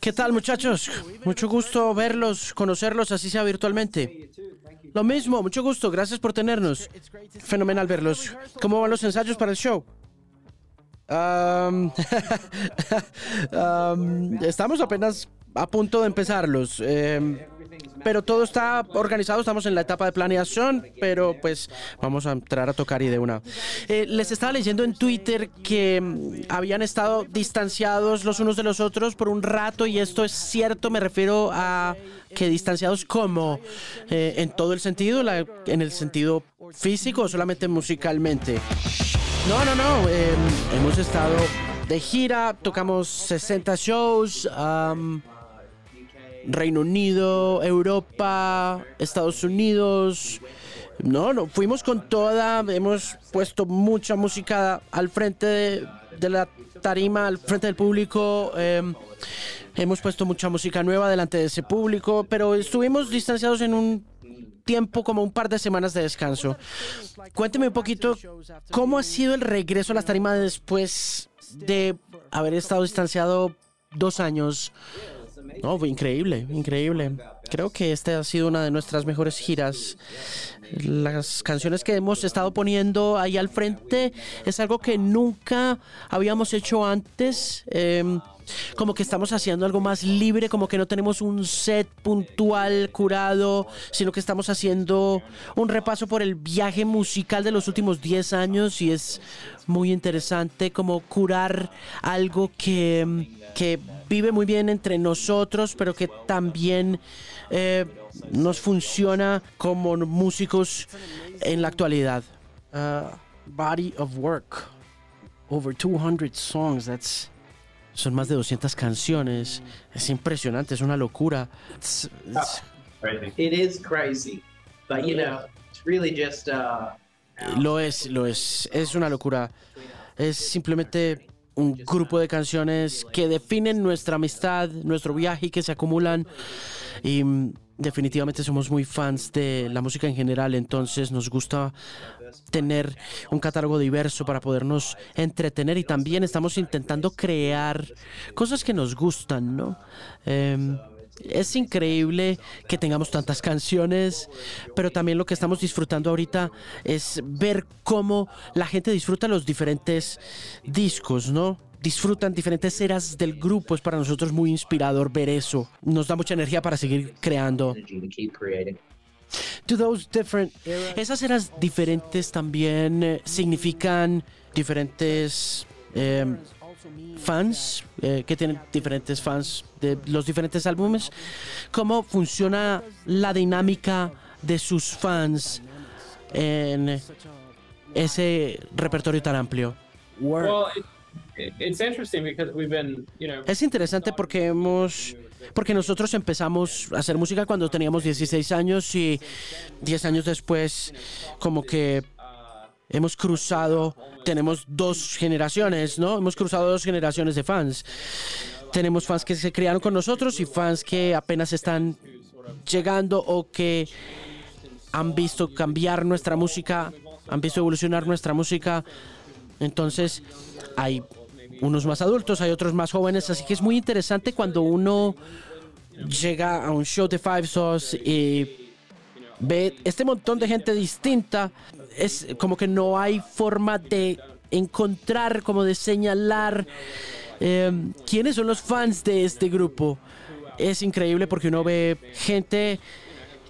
¿Qué tal muchachos? Mucho gusto verlos, conocerlos, así sea virtualmente. Lo mismo, mucho gusto, gracias por tenernos. Fenomenal verlos. ¿Cómo van los ensayos para el show? Um, um, estamos apenas a punto de empezarlos. em, pero todo está organizado, estamos en la etapa de planeación, pero pues vamos a entrar a tocar y de una. Eh, les estaba leyendo en Twitter que mm, habían estado distanciados los unos de los otros por un rato y esto es cierto, me refiero a que distanciados como eh, en todo el sentido, la- en el sentido físico o solamente musicalmente. No, no, no. eh, hemos estado de gira, tocamos 60 shows. Reino Unido, Europa, Estados Unidos. No, no, fuimos con toda, hemos puesto mucha música al frente de, la tarima, al frente del público. em, hemos puesto mucha música nueva delante de ese público, pero estuvimos distanciados en un tiempo como un par de semanas de descanso. Cuénteme un poquito cómo ha sido el regreso a las tarimas después de haber estado distanciado dos años. No, increíble, increíble. Creo que esta ha sido una de nuestras mejores giras. Las canciones que hemos estado poniendo ahí al frente es algo que nunca habíamos hecho antes. Em, como que estamos haciendo algo más libre, como que no tenemos un set puntual, curado, sino que estamos haciendo un repaso por el viaje musical de los últimos 10 años y es muy interesante como curar algo que, que vive muy bien entre nosotros, pero que también eh, nos funciona como músicos en la actualidad. Uh, body of work. Over 200 songs. That's son más de 200 canciones. Es impresionante, es una locura. It's- it's- It is crazy, but you know, it's really just uh, Lo es, lo es. Es una locura. Es simplemente un grupo de canciones que definen nuestra amistad, nuestro viaje y que se acumulan. Y mm, definitivamente somos muy fans de la música en general, entonces nos gusta tener un catálogo diverso para podernos entretener y también estamos intentando crear cosas que nos gustan, ¿no? Em, es increíble que tengamos tantas canciones, pero también lo que estamos disfrutando ahorita es ver cómo la gente disfruta los diferentes discos, ¿no? Disfrutan diferentes eras del grupo. Es para nosotros muy inspirador ver eso. Nos da mucha energía para seguir creando. to those different Esas eras diferentes también eh, significan diferentes eh, fans eh, que tienen diferentes fans de los diferentes álbumes. ¿Cómo funciona la dinámica de sus fans en ese repertorio tan amplio? Well, it, it, it's interesting because we've been, you know, Es interesante porque hemos porque nosotros empezamos a hacer música cuando teníamos 16 años y 10 años después como que hemos cruzado, tenemos dos generaciones, ¿no? Hemos cruzado dos generaciones de fans. Tenemos fans que se criaron con nosotros y fans que apenas están llegando o que han visto cambiar nuestra música, han visto evolucionar nuestra música. Entonces, hay unos más adultos, hay otros más jóvenes, así que es muy interesante cuando uno llega a un show de Five Sauce y ve este montón de gente distinta. Es como que no hay forma de encontrar, como de señalar eh, quiénes son los fans de este grupo. Es increíble porque uno ve gente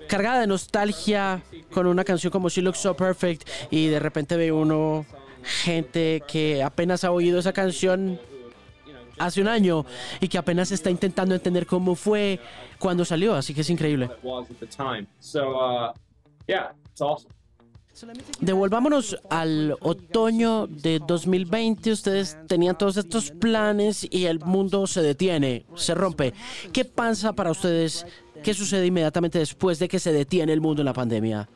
cargada de nostalgia con una canción como She Looks So Perfect y de repente ve uno gente que apenas ha oído esa canción hace un año y que apenas está intentando entender cómo fue cuando salió, así que es increíble. Devolvámonos al otoño de 2020. Ustedes tenían todos estos planes y el mundo se detiene, se rompe. ¿Qué pasa para ustedes? ¿Qué sucede inmediatamente después de que se detiene el mundo en la pandemia?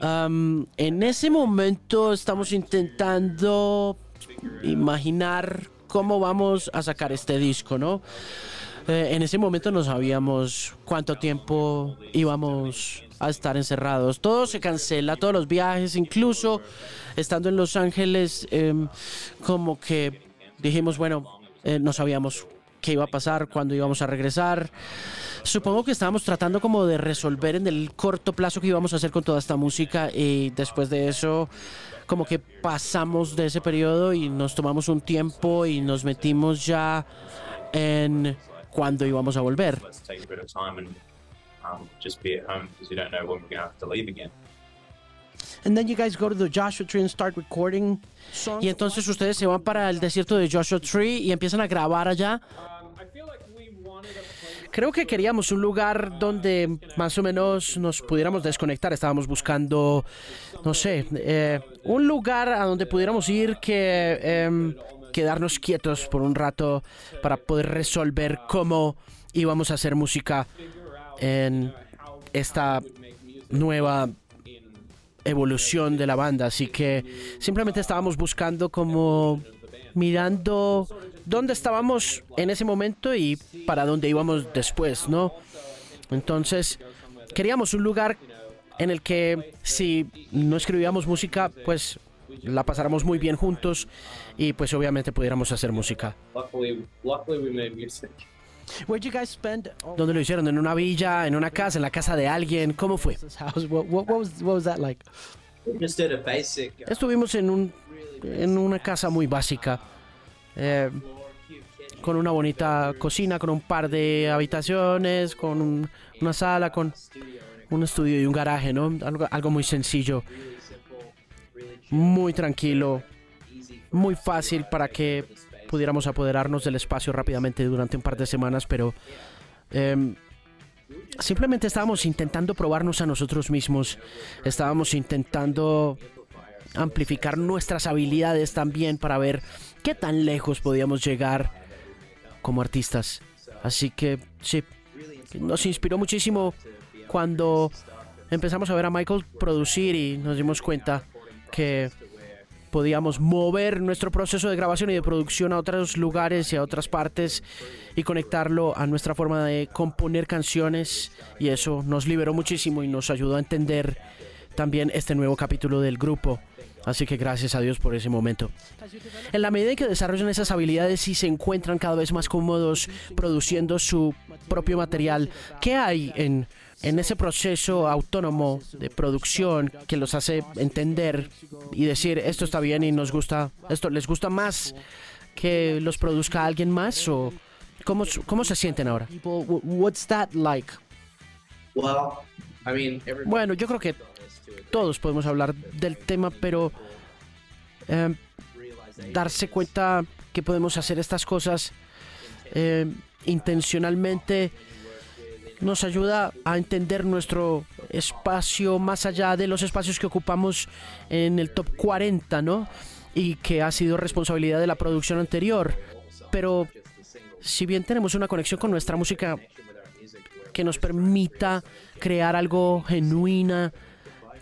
Am, en ese momento estamos intentando imaginar cómo vamos a sacar este disco, ¿no? Eh, en ese momento no sabíamos cuánto tiempo íbamos a estar encerrados. Todo se cancela, todos los viajes, incluso estando en Los Ángeles, em, como que dijimos, bueno, eh, no sabíamos qué iba a pasar, cuándo íbamos a regresar. Supongo que estábamos tratando como de resolver en el corto plazo qué íbamos a hacer con toda esta música y después de eso como que pasamos de ese periodo y nos tomamos un tiempo y nos metimos ya en cuándo íbamos a volver. let's take a bit of time and just be at home because you don't know when we're going to have to leave again. And then you guys go to the Joshua Tree and start recording songs. Y entonces ustedes se van para el desierto de Joshua Tree y empiezan a grabar allá. Um, I feel like we wanted a place. Creo que queríamos un lugar donde más o menos nos pudiéramos desconectar. Estábamos buscando, no sé, eh, un lugar a donde pudiéramos ir que em, quedarnos quietos por un rato para poder resolver cómo íbamos a hacer música en esta nueva evolución de la banda. Así que simplemente estábamos buscando como mirando dónde estábamos en ese momento y para dónde íbamos después, ¿no? Entonces, queríamos un lugar en el que si no escribíamos música, pues la pasáramos muy bien juntos y pues obviamente pudiéramos hacer música. Luckily, luckily we made music. Where'd you guys spend all ¿Dónde lo hicieron? ¿En una villa? ¿En una casa? ¿En la casa de alguien? ¿Cómo fue? this house? What, what, what was what was that like? We just did a basic uh, Estuvimos en, un, en una casa muy básica, eh, con una bonita cocina, con un par de habitaciones, con un- una sala, con un estudio y un garaje, ¿no? Algo, muy sencillo, muy tranquilo, muy fácil para que pudiéramos apoderarnos del espacio rápidamente durante un par de semanas, pero em, simplemente estábamos intentando probarnos a nosotros mismos, estábamos intentando amplificar nuestras habilidades también para ver qué tan lejos podíamos llegar como artistas. Así que sí, nos inspiró muchísimo cuando empezamos a ver a Michael producir y nos dimos cuenta que podíamos mover nuestro proceso de grabación y de producción a otros lugares y a otras partes y conectarlo a nuestra forma de componer canciones y eso nos liberó muchísimo y nos ayudó a entender también este nuevo capítulo del grupo. Así que gracias a Dios por ese momento. En la medida en que desarrollan esas habilidades y se encuentran cada vez más cómodos produciendo su propio material, ¿qué hay en, en ese proceso autónomo de producción que los hace entender y decir esto está bien y nos gusta, esto les gusta más que los produzca alguien más o cómo, cómo se sienten ahora? Bueno, yo creo que todos podemos hablar del tema, pero eh, darse cuenta que podemos hacer estas cosas eh, intencionalmente nos ayuda a entender nuestro espacio más allá de los espacios que ocupamos en el top 40, ¿no? Y que ha sido responsabilidad de la producción anterior. Pero si bien tenemos una conexión con nuestra música que nos permita crear algo genuina,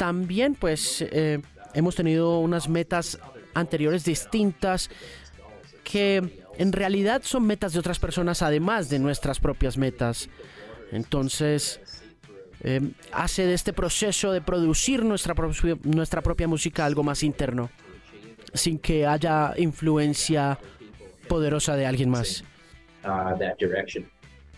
también pues eh, hemos tenido unas metas anteriores distintas que en realidad son metas de otras personas además de nuestras propias metas. Entonces, eh, hace de este proceso de producir nuestra, propia- nuestra propia música algo más interno, sin que haya influencia poderosa de alguien más. direction.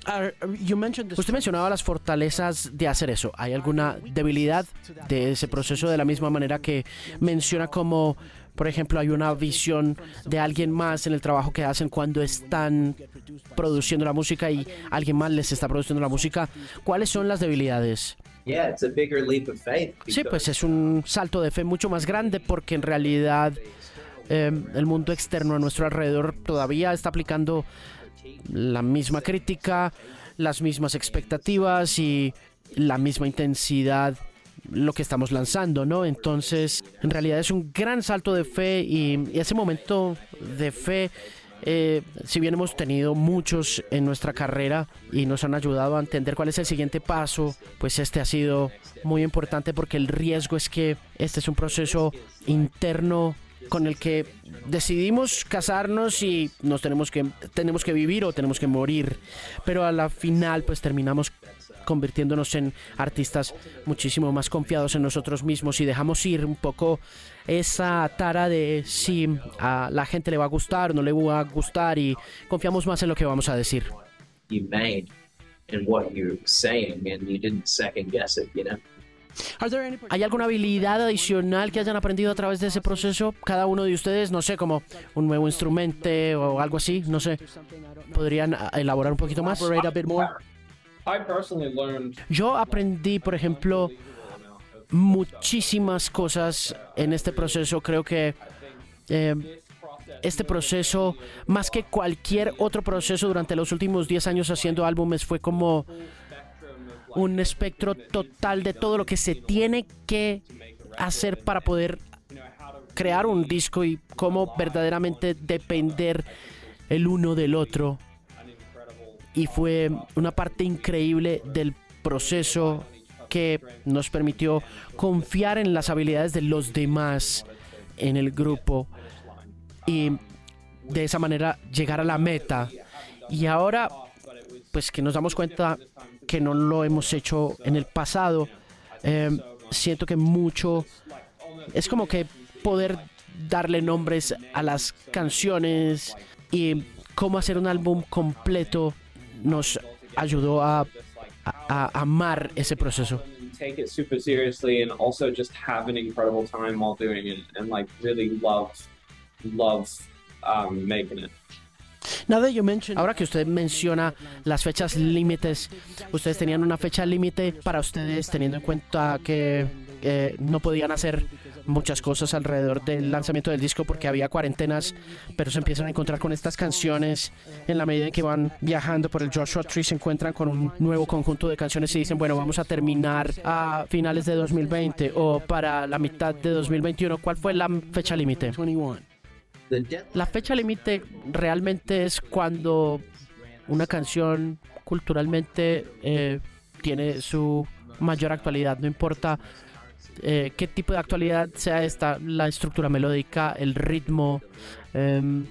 Uh, you mentioned this. Usted mencionaba las fortalezas de hacer eso. ¿Hay alguna debilidad de ese proceso de la misma manera que menciona como, por ejemplo, hay una visión de alguien más en el trabajo que hacen cuando están produciendo la música y alguien más les está produciendo la música? ¿Cuáles son las debilidades? Yeah, it's a bigger leap of faith. Sí, pues es un salto de fe mucho más grande porque en realidad eh, el mundo externo a nuestro alrededor todavía está aplicando la misma crítica, las mismas expectativas y la misma intensidad lo que estamos lanzando, ¿no? Entonces, en realidad es un gran salto de fe y, ese momento de fe, eh, si bien hemos tenido muchos en nuestra carrera y nos han ayudado a entender cuál es el siguiente paso, pues este ha sido muy importante porque el riesgo es que este es un proceso interno con el que decidimos casarnos y nos tenemos que tenemos que vivir o tenemos que morir, pero a la final pues terminamos convirtiéndonos en artistas muchísimo más confiados en nosotros mismos y dejamos ir un poco esa tara de si a la gente le va a gustar o no le va a gustar y confiamos más en lo que vamos a decir. you made and what you're saying, and you didn't second guess it. You know. ¿Hay alguna habilidad adicional que hayan aprendido a través de ese proceso? Cada uno de ustedes, no sé, como un nuevo instrumento o algo así, no sé. ¿Podrían ah, elaborar un poquito más? Yo aprendí, por ejemplo, muchísimas cosas en este proceso. Creo que eh, este proceso, más que cualquier otro proceso durante los últimos 10 años haciendo álbumes, fue como un espectro total de todo lo que se tiene que hacer para poder crear un disco y cómo verdaderamente depender el uno del otro. Y fue una parte increíble del proceso que nos permitió confiar en las habilidades de los demás en el grupo y de esa manera llegar a la meta. Y ahora, pues que nos damos cuenta que no lo hemos hecho en el pasado, eh, siento que mucho es como que poder darle nombres a las canciones y cómo hacer un álbum completo nos ayudó a, a- a amar ese proceso. take it super and also just have an incredible time doing it and really love um, making it. Ahora que usted menciona las fechas límites, ustedes tenían una fecha límite para ustedes teniendo en cuenta que eh, no podían hacer muchas cosas alrededor del lanzamiento del disco porque había cuarentenas, pero se empiezan a encontrar con estas canciones en la medida en que van viajando por el Joshua Tree, se encuentran con un nuevo conjunto de canciones y dicen, bueno, vamos a terminar a finales de 2020 o para la mitad de 2021. ¿Cuál fue la fecha límite? 21. La fecha límite realmente es cuando una canción culturalmente eh, tiene su mayor actualidad, no importa eh, qué tipo de actualidad sea esta, la estructura melódica, el ritmo. em,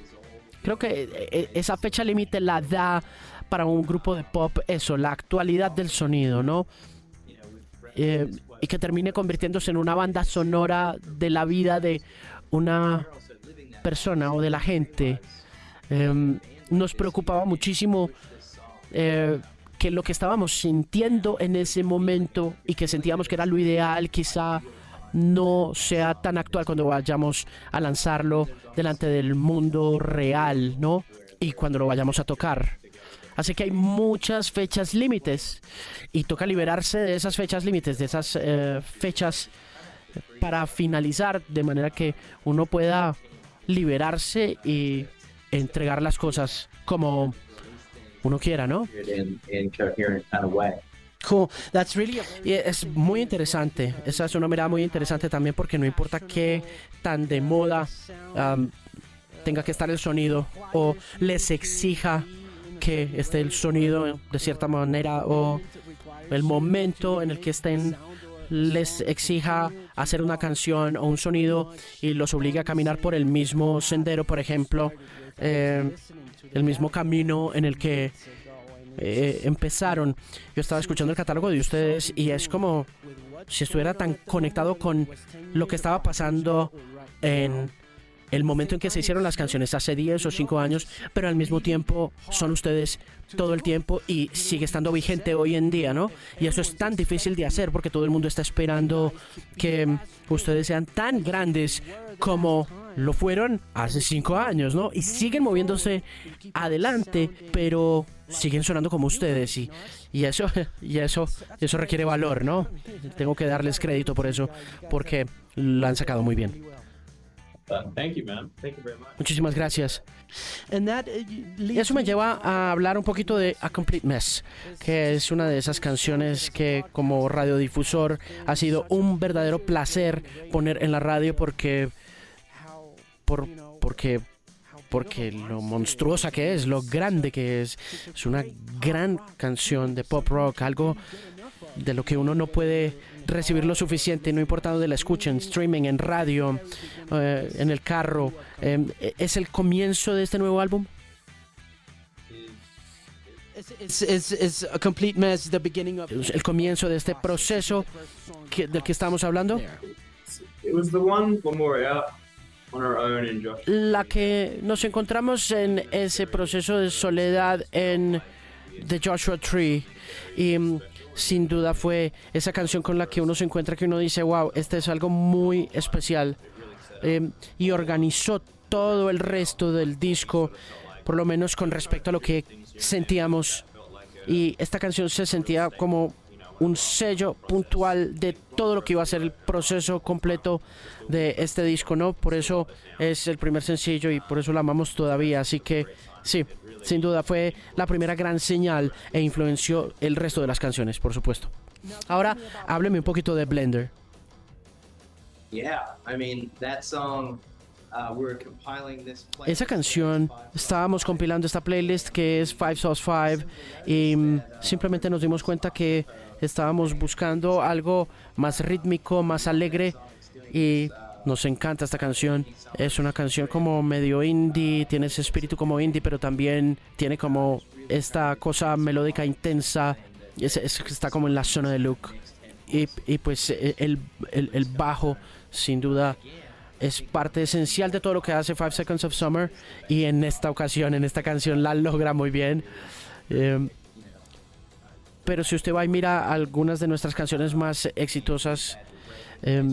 creo que eh, esa fecha límite la da para un grupo de pop eso, la actualidad del sonido, ¿no? Y que termine convirtiéndose en una banda sonora de la vida de una persona o de la gente. Em, nos preocupaba muchísimo eh, que lo que estábamos sintiendo en ese momento y que sentíamos que era lo ideal, quizá no sea tan actual cuando vayamos a lanzarlo delante del mundo real, ¿no? Y cuando lo vayamos a tocar. Así que hay muchas fechas límites y toca liberarse de esas fechas límites, de esas eh, fechas para finalizar de manera que uno pueda liberarse y entregar las cosas como uno quiera, ¿no? Cool. That's really Y es muy interesante, esa es una mirada muy interesante también porque no importa qué tan de moda am, tenga que estar el sonido o les exija que esté el sonido de cierta manera o el momento en el que estén les exija hacer una canción o un sonido y los obligue a caminar por el mismo sendero, por ejemplo, eh, el mismo camino en el que eh, empezaron. Yo estaba escuchando el catálogo de ustedes y es como si estuviera tan conectado con lo que estaba pasando en el momento en que se hicieron las canciones hace 10 o 5 años, pero al mismo tiempo son ustedes todo el tiempo y sigue estando vigente hoy en día, ¿no? Y eso es tan difícil de hacer porque todo el mundo está esperando que ustedes sean tan grandes como lo fueron hace 5 años, ¿no? Y siguen moviéndose adelante, pero siguen sonando como ustedes y, y eso y eso eso requiere valor, ¿no? Tengo que darles crédito por eso porque lo han sacado muy bien. But thank you, man. Thank you very much. Muchísimas gracias. that uh, Eso me lleva a hablar un poquito de A Complete Mess, que es una de esas canciones que como radiodifusor ha sido un verdadero placer poner en la radio porque por, porque porque lo monstruosa que es, lo grande que es, es una gran canción de pop rock, algo de lo que uno no puede recibir lo suficiente, no importa dónde la escuchen, streaming, en radio, eh, en el carro. Eh, ¿Es el comienzo de este nuevo álbum? It's, it's, it's a complete mess. The beginning of ¿Es el comienzo de este proceso que- del que estamos hablando? It was the one when we were out on our own in Josh. La que nos encontramos en ese proceso de soledad en The Joshua Tree y mm, sin duda fue esa canción con la que uno se encuentra que uno dice, wow, este es algo muy especial Eh, y organizó todo el resto del disco, por lo menos con respecto a lo que sentíamos y esta canción se sentía como un sello puntual de todo lo que iba a ser el proceso completo de este disco, ¿no? Por eso es el primer sencillo y por eso la amamos todavía. Así que sí, sin duda fue la primera gran señal e influenció el resto de las canciones, por supuesto. Ahora, hábleme un poquito de Blender. Yeah, I mean that song. Uh, Esa canción, estábamos compilando esta playlist que es Five Sauce Five y mm, simplemente nos dimos cuenta que estábamos buscando algo más rítmico, más alegre y nos encanta esta canción. Es una canción como medio indie, tiene ese espíritu como indie, pero también tiene como esta cosa melódica intensa, es- es- está como en la zona de look. Y, y pues eh, el, el- bajo, sin duda, es parte esencial de todo lo que hace Five Seconds of Summer y en esta ocasión, en esta canción, la logra muy bien. Eh, pero si usted va y mira algunas de nuestras canciones más exitosas, eh,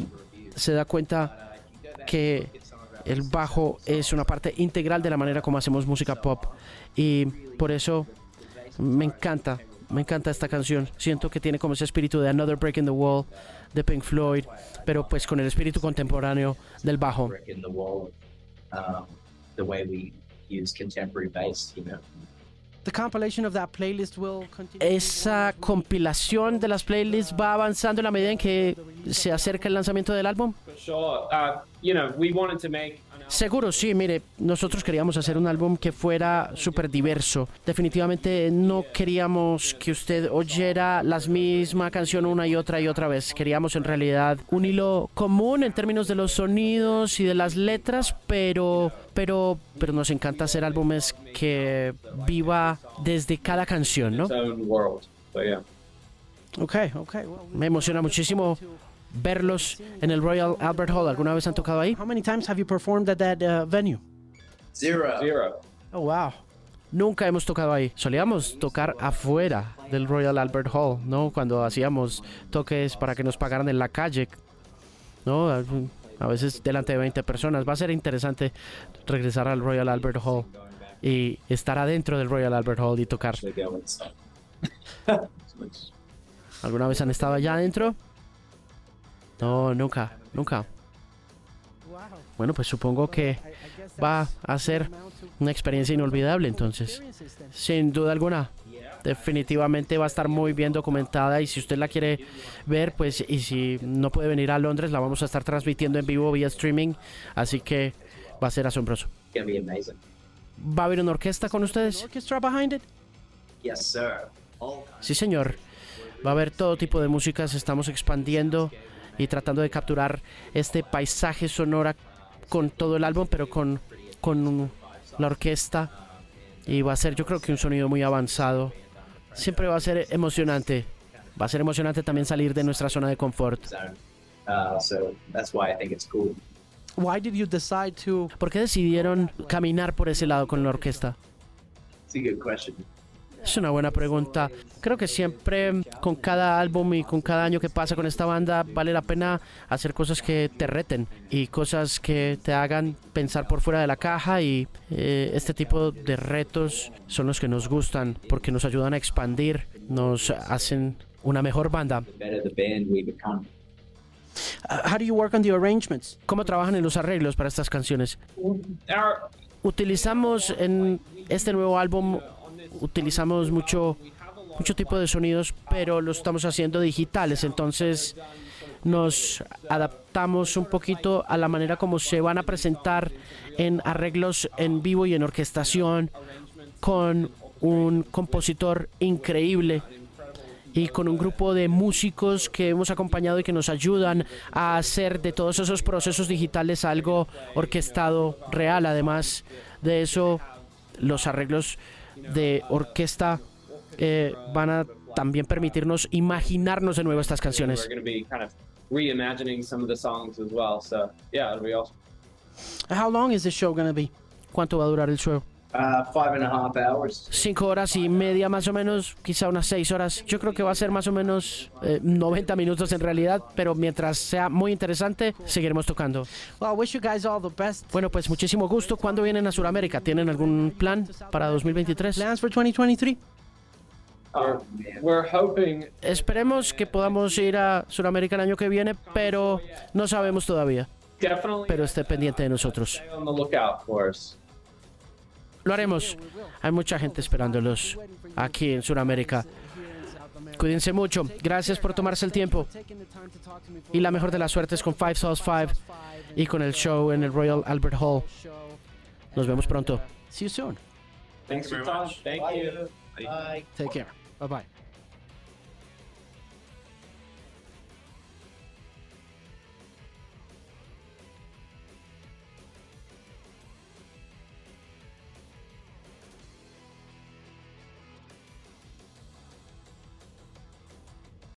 se da cuenta que el bajo es una parte integral de la manera como hacemos música pop y por eso me encanta, me encanta esta canción. Siento que tiene como ese espíritu de Another Break in the Wall de Pink Floyd, pero pues con el espíritu contemporáneo del bajo. Esa compilación de las playlists va avanzando en la medida en que se acerca el lanzamiento del álbum. Seguro, sí, mire, nosotros queríamos hacer un álbum que fuera súper diverso. Definitivamente no queríamos que usted oyera la misma canción una y otra y otra vez. Queríamos en realidad un hilo común en términos de los sonidos y de las letras, pero, pero, pero nos encanta hacer álbumes que viva desde cada canción, ¿no? Well, we- Me emociona muchísimo verlos en el Royal Albert Hall. ¿Alguna vez han tocado ahí? how many times have you performed at that uh, venue? Zero. Zero. Oh wow. Nunca hemos tocado ahí. Solíamos tocar afuera del Royal Albert Hall, ¿no? Cuando hacíamos toques para que nos pagaran en la calle, ¿no? A veces delante de 20 personas. Va a ser interesante regresar al Royal Albert Hall y estar adentro del Royal Albert Hall y tocar. ¿Alguna vez han estado allá adentro? No, nunca, nunca. Bueno, pues supongo que va a ser una experiencia inolvidable entonces. Sin duda alguna. Definitivamente va a estar muy bien documentada y si usted la quiere ver, pues y si no puede venir a Londres, la vamos a estar transmitiendo en vivo vía streaming, así que va a ser asombroso. ¿Va a haber una orquesta con ustedes? Sí, señor. Va a haber todo tipo de músicas, estamos expandiendo y tratando de capturar este paisaje sonora con todo el álbum, pero con, con la orquesta. Y va a ser yo creo que un sonido muy avanzado. Siempre va a ser emocionante. Va a ser emocionante también salir de nuestra zona de confort. zone. Uh, so that's why I think it's cool. Why did you decide to ¿Por qué decidieron caminar por ese lado con la orquesta? It's a good question. Es una buena pregunta. Creo que siempre con cada álbum y con cada año que pasa con esta banda vale la pena hacer cosas que te reten y cosas que te hagan pensar por fuera de la caja y eh, este tipo de retos son los que nos gustan porque nos ayudan a expandir, nos hacen una mejor banda. How do you work on the arrangements? ¿Cómo trabajan en los arreglos para estas canciones? Utilizamos en este nuevo álbum utilizamos mucho mucho tipo de sonidos, pero lo estamos haciendo digitales, entonces nos adaptamos un poquito a la manera como se van a presentar en arreglos en vivo y en orquestación con un compositor increíble y con un grupo de músicos que hemos acompañado y que nos ayudan a hacer de todos esos procesos digitales algo orquestado real. Además de eso, los arreglos de orquesta eh, van a también permitirnos imaginarnos de nuevo estas canciones. going to be kind of reimagining some of the songs as well. So yeah, it'll be awesome. How long is this show going to be? ¿Cuánto va a durar el show? Uh, five and a half hours. Cinco horas y media más o menos, quizá unas seis horas. Yo creo que va a ser más o menos eh, 90 minutos en realidad, pero mientras sea muy interesante, seguiremos tocando. Well, I wish you guys all the best. Bueno, pues muchísimo gusto. ¿Cuándo vienen a Sudamérica? ¿Tienen algún plan para 2023? Plans for 2023? We're, we're hoping Esperemos que podamos ir a Sudamérica el año que viene, pero no sabemos todavía. definitely Pero esté pendiente de nosotros. Lo haremos. Hay mucha gente esperándolos aquí en Sudamérica. Cuídense mucho. Gracias por tomarse el tiempo. Y la mejor de las suertes con Five Sauce Five y con el show en el Royal Albert Hall. Nos vemos pronto. See you soon. Thanks for your very time. much. Thank Bye. you. Bye. Take care. Bye bye.